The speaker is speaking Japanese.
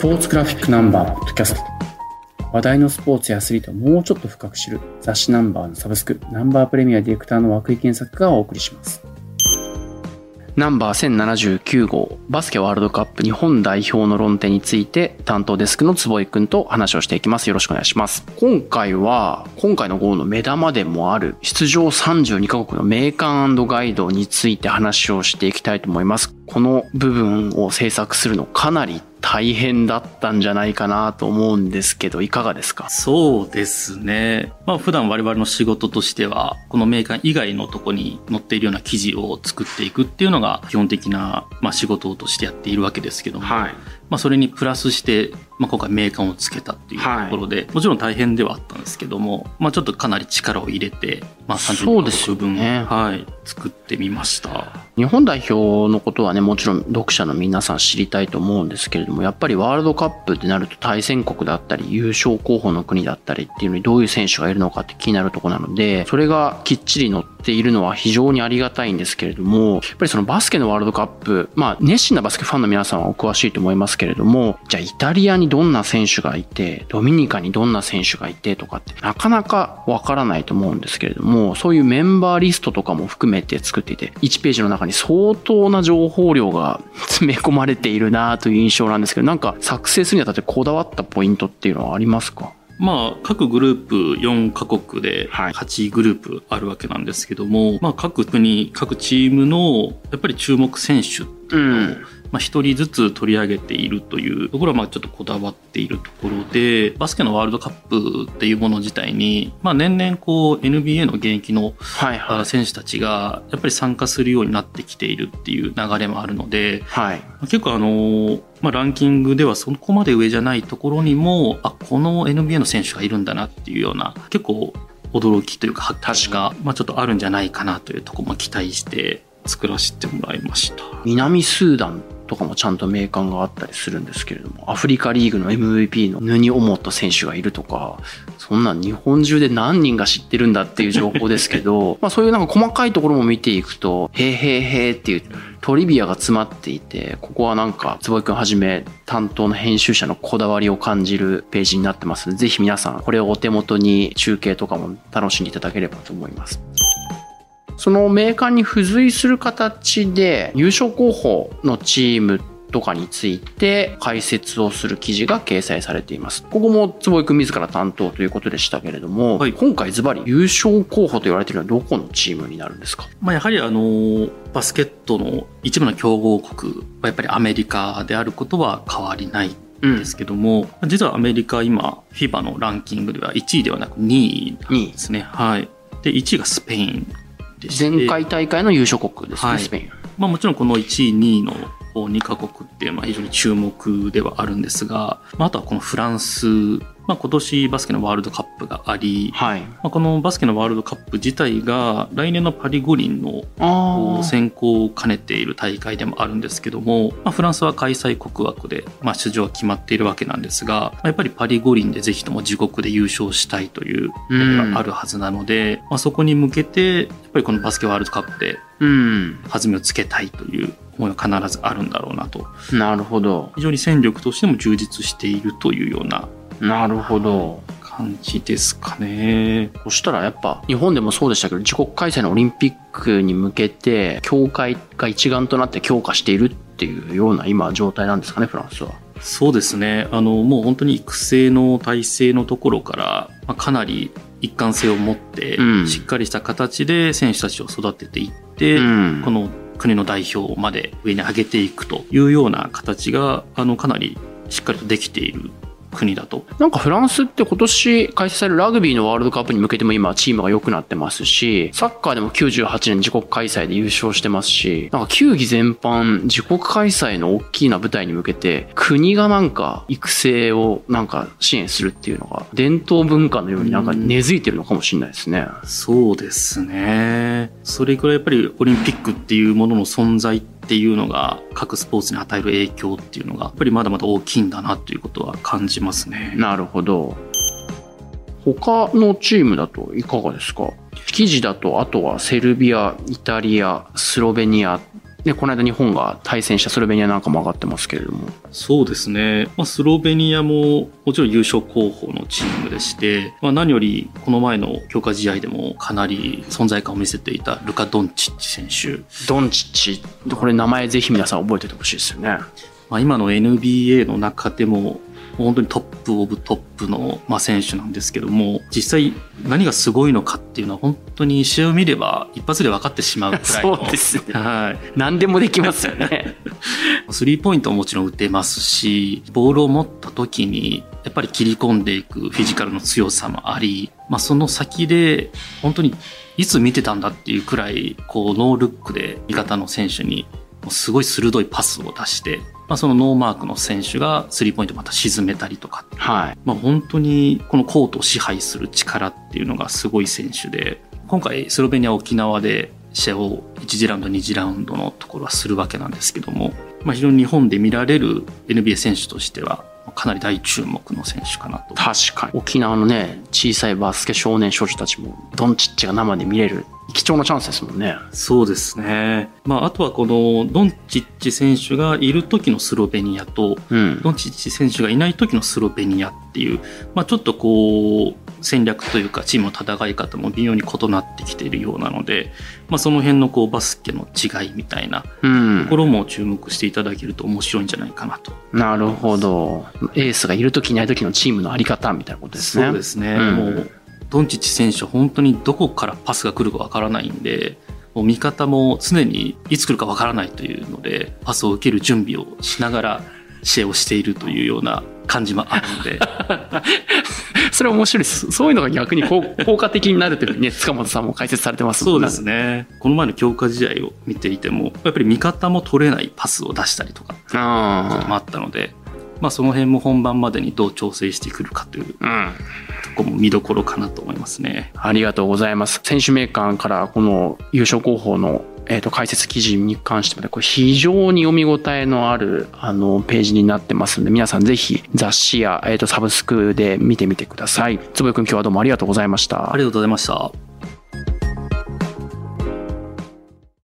ポーツグラフィックナンバーポッドキャスト話題のスポーツやアスリートをもうちょっと深く知る雑誌ナンバーのサブスクナンバープレミアディレクターの涌井健作がお送りしますナンバー1079号バスケワールドカップ日本代表の論点について担当デスクの坪井くんと話をしていきます。よろしくお願いします。今回は今回の号の目玉でもある出場32カ国の名鑑ガイドについて話をしていきたいと思います。この部分を制作するのかなり大変だったんじゃないかなと思うんですけど、いかがですか？そうですね。まあ普段我々の仕事としては、このメーカー以外のとこに載っているような記事を作っていくっていうのが基本的な、まあ、仕事としてやっているわけですけども、はい、まあそれにプラスして、まあ今回メーカーをつけたっていうところで、はい、もちろん大変ではあったんですけども、まあちょっとかなり力を入れて、まあ30分、ね、はい、作ってみました。日本代表のことはね、もちろん読者の皆さん知りたいと思うんですけれども、やっぱりワールドカップってなると対戦国だったり、優勝候補の国だったりっていうのにどういう選手がいるのかって気になるところなので、それがきっちり載っているのは非常にありがたいんですけれども、やっぱりそのバスケのワールドカップ、まあ熱心なバスケファンの皆さんはお詳しいと思いますけれども、じゃあイタリアにどんな選手がいて、ドミニカにどんな選手がいてとかってなかなかわからないと思うんですけれども、そういうメンバーリストとかも含めて作っていて、1ページの中に相当な情報量が 詰め込まれているなという印象なんですけど、なんか作成するにあたってこだわったポイントっていうのはありますか？まあ、各グループ4カ国で8グループあるわけなんですけども、はい、まあ、各国、各チームのやっぱり注目選手っていうのを、うん。まあ、一人ずつ取り上げているというところは、まあ、ちょっとこだわっているところで、バスケのワールドカップっていうもの自体に、まあ、年々こう、NBA の現役の、選手たちが、やっぱり参加するようになってきているっていう流れもあるので、はい、結構あの、まあ、ランキングではそこまで上じゃないところにも、あ、この NBA の選手がいるんだなっていうような、結構驚きというか発見が、まあ、ちょっとあるんじゃないかなというところも期待して作らせてもらいました。南スーダンとかもちゃんと名鑑があったりするんですけれども、アフリカリーグの MVP のヌニ・オモット選手がいるとか、そんなん日本中で何人が知ってるんだっていう情報ですけど、まあそういうなんか細かいところも見ていくと、へーへーへーっていうトリビアが詰まっていて、ここはなんか、坪井くんはじめ担当の編集者のこだわりを感じるページになってますので、ぜひ皆さんこれをお手元に中継とかも楽しんでいただければと思います。そのメーカーに付随する形で優勝候補のチームとかについて解説をする記事が掲載されています。ここも坪井君自ら担当ということでしたけれども、はい、今回ズバリ優勝候補と言われているのはどこのチームになるんですか、まあ、やはりあのバスケットの一部の強豪国はやっぱりアメリカであることは変わりないですけども、うん、実はアメリカ今 FIBA のランキングでは1位ではなく2位なんですね。はい。で1位がスペイン前回大会の優勝国ですね、はい、スペイン。まあもちろんこの1位、2位の2カ国っていうのは非常に注目ではあるんですが、まあ、あとはこのフランスまあ、今年バスケのワールドカップがあり、はい、まあ、このバスケのワールドカップ自体が来年のパリ五輪の選考を兼ねている大会でもあるんですけども、まあ、フランスは開催国枠で、まあ、出場は決まっているわけなんですが、まあ、やっぱりパリ五輪でぜひとも自国で優勝したいというのがあるはずなので、うん、まあ、そこに向けてやっぱりこのバスケワールドカップで弾みをつけたいという思いは必ずあるんだろうなと。なるほど。非常に戦力としても充実しているというようななるほど。感じですかね。そしたらやっぱ日本でもそうでしたけど自国開催のオリンピックに向けて協会が一丸となって強化しているっていうような今状態なんですかねフランスは。そうですね。あのもう本当に育成の体制のところから、まあ、かなり一貫性を持って、しっかりした形で選手たちを育てていって、うん、この国の代表まで上に上げていくというような形があのかなりしっかりとできている国だと。なんかフランスって今年開催されるラグビーのワールドカップに向けても今チームが良くなってますし、サッカーでも98年自国開催で優勝してますし、なんか球技全般自国開催の大きな舞台に向けて国がなんか育成をなんか支援するっていうのが伝統文化のようになんか根付いてるのかもしれないですね。うそうですね。それくらいやっぱりオリンピックっていうものの存在ってっていうのが各スポーツに与える影響っていうのがやっぱりまだまだ大きいんだなということは感じますね。なるほど。他のチームだといかがですか？記事だとあとはセルビア、イタリア、スロベニアね、この間日本が対戦したスロベニアなんかも上がってますけれども。そうですね。まあ、スロベニアももちろん優勝候補のチームでして、まあ、何よりこの前の強化試合でもかなり存在感を見せていたルカ・ドンチッチ選手。ドンチッチ。これ名前ぜひ皆さん覚えててほしいですよね。まあ、今の NBA の中でも本当に top of top の、まあ、選手なんですけども、実際何がすごいのかっていうのは本当に試合を見れば一発で分かってしまうくらいの。そうですね。はい。何でもできますよね。スリーポイントももちろん打てますし、ボールを持った時にやっぱり切り込んでいくフィジカルの強さもあり、まあ、その先で本当にいつ見てたんだっていうくらい、こう、ノールックで味方の選手にすごい鋭いパスを出して、まあ、そのノーマークの選手がスリーポイントまた沈めたりとか、はい。まあ、本当にこのコートを支配する力っていうのがすごい選手で今回スロベニア沖縄で試合を1次ラウンド2次ラウンドのところはするわけなんですけども、まあ、非常に日本で見られる NBA 選手としてはかなり大注目の選手かなと。確かに。沖縄のね小さいバスケ少年少女たちもドンチッチが生で見れる貴重なチャンスですもんね。そうですね。まあ、あとはこのドンチッチ選手がいる時のスロベニアと、うん、ドンチッチ選手がいない時のスロベニアっていう、まあ、ちょっとこう、戦略というかチームの戦い方も微妙に異なってきているようなので、まあ、その辺のこうバスケの違いみたいなところも注目していただけると面白いんじゃないかなと。なるほど。エースがいる時いない時のチームのあり方みたいなことですね。そうですね。うん、もうドンチッチ選手は本当にどこからパスが来るかわからないんで、もう味方も常にいつ来るかわからないというので、パスを受ける準備をしながら試合をしているというような感じもあるので。それ面白いです。そういうのが逆に 効果的になるというふうにね、塚本さんも解説されてますもんね。そうですね。この前の強化試合を見ていても、やっぱり味方も取れないパスを出したりとか、こともあったので、まあその辺も本番までにどう調整してくるかという、うんこも見どころかなと思いますね。ありがとうございます。選手名鑑からこの優勝候補のえー、と解説記事に関しても、ね、これ非常に読み応えのあるあのページになってますので皆さんぜひ雑誌や、えー、とサブスクで見てみてください坪井君今日はどうもありがとうございましたありがとうございました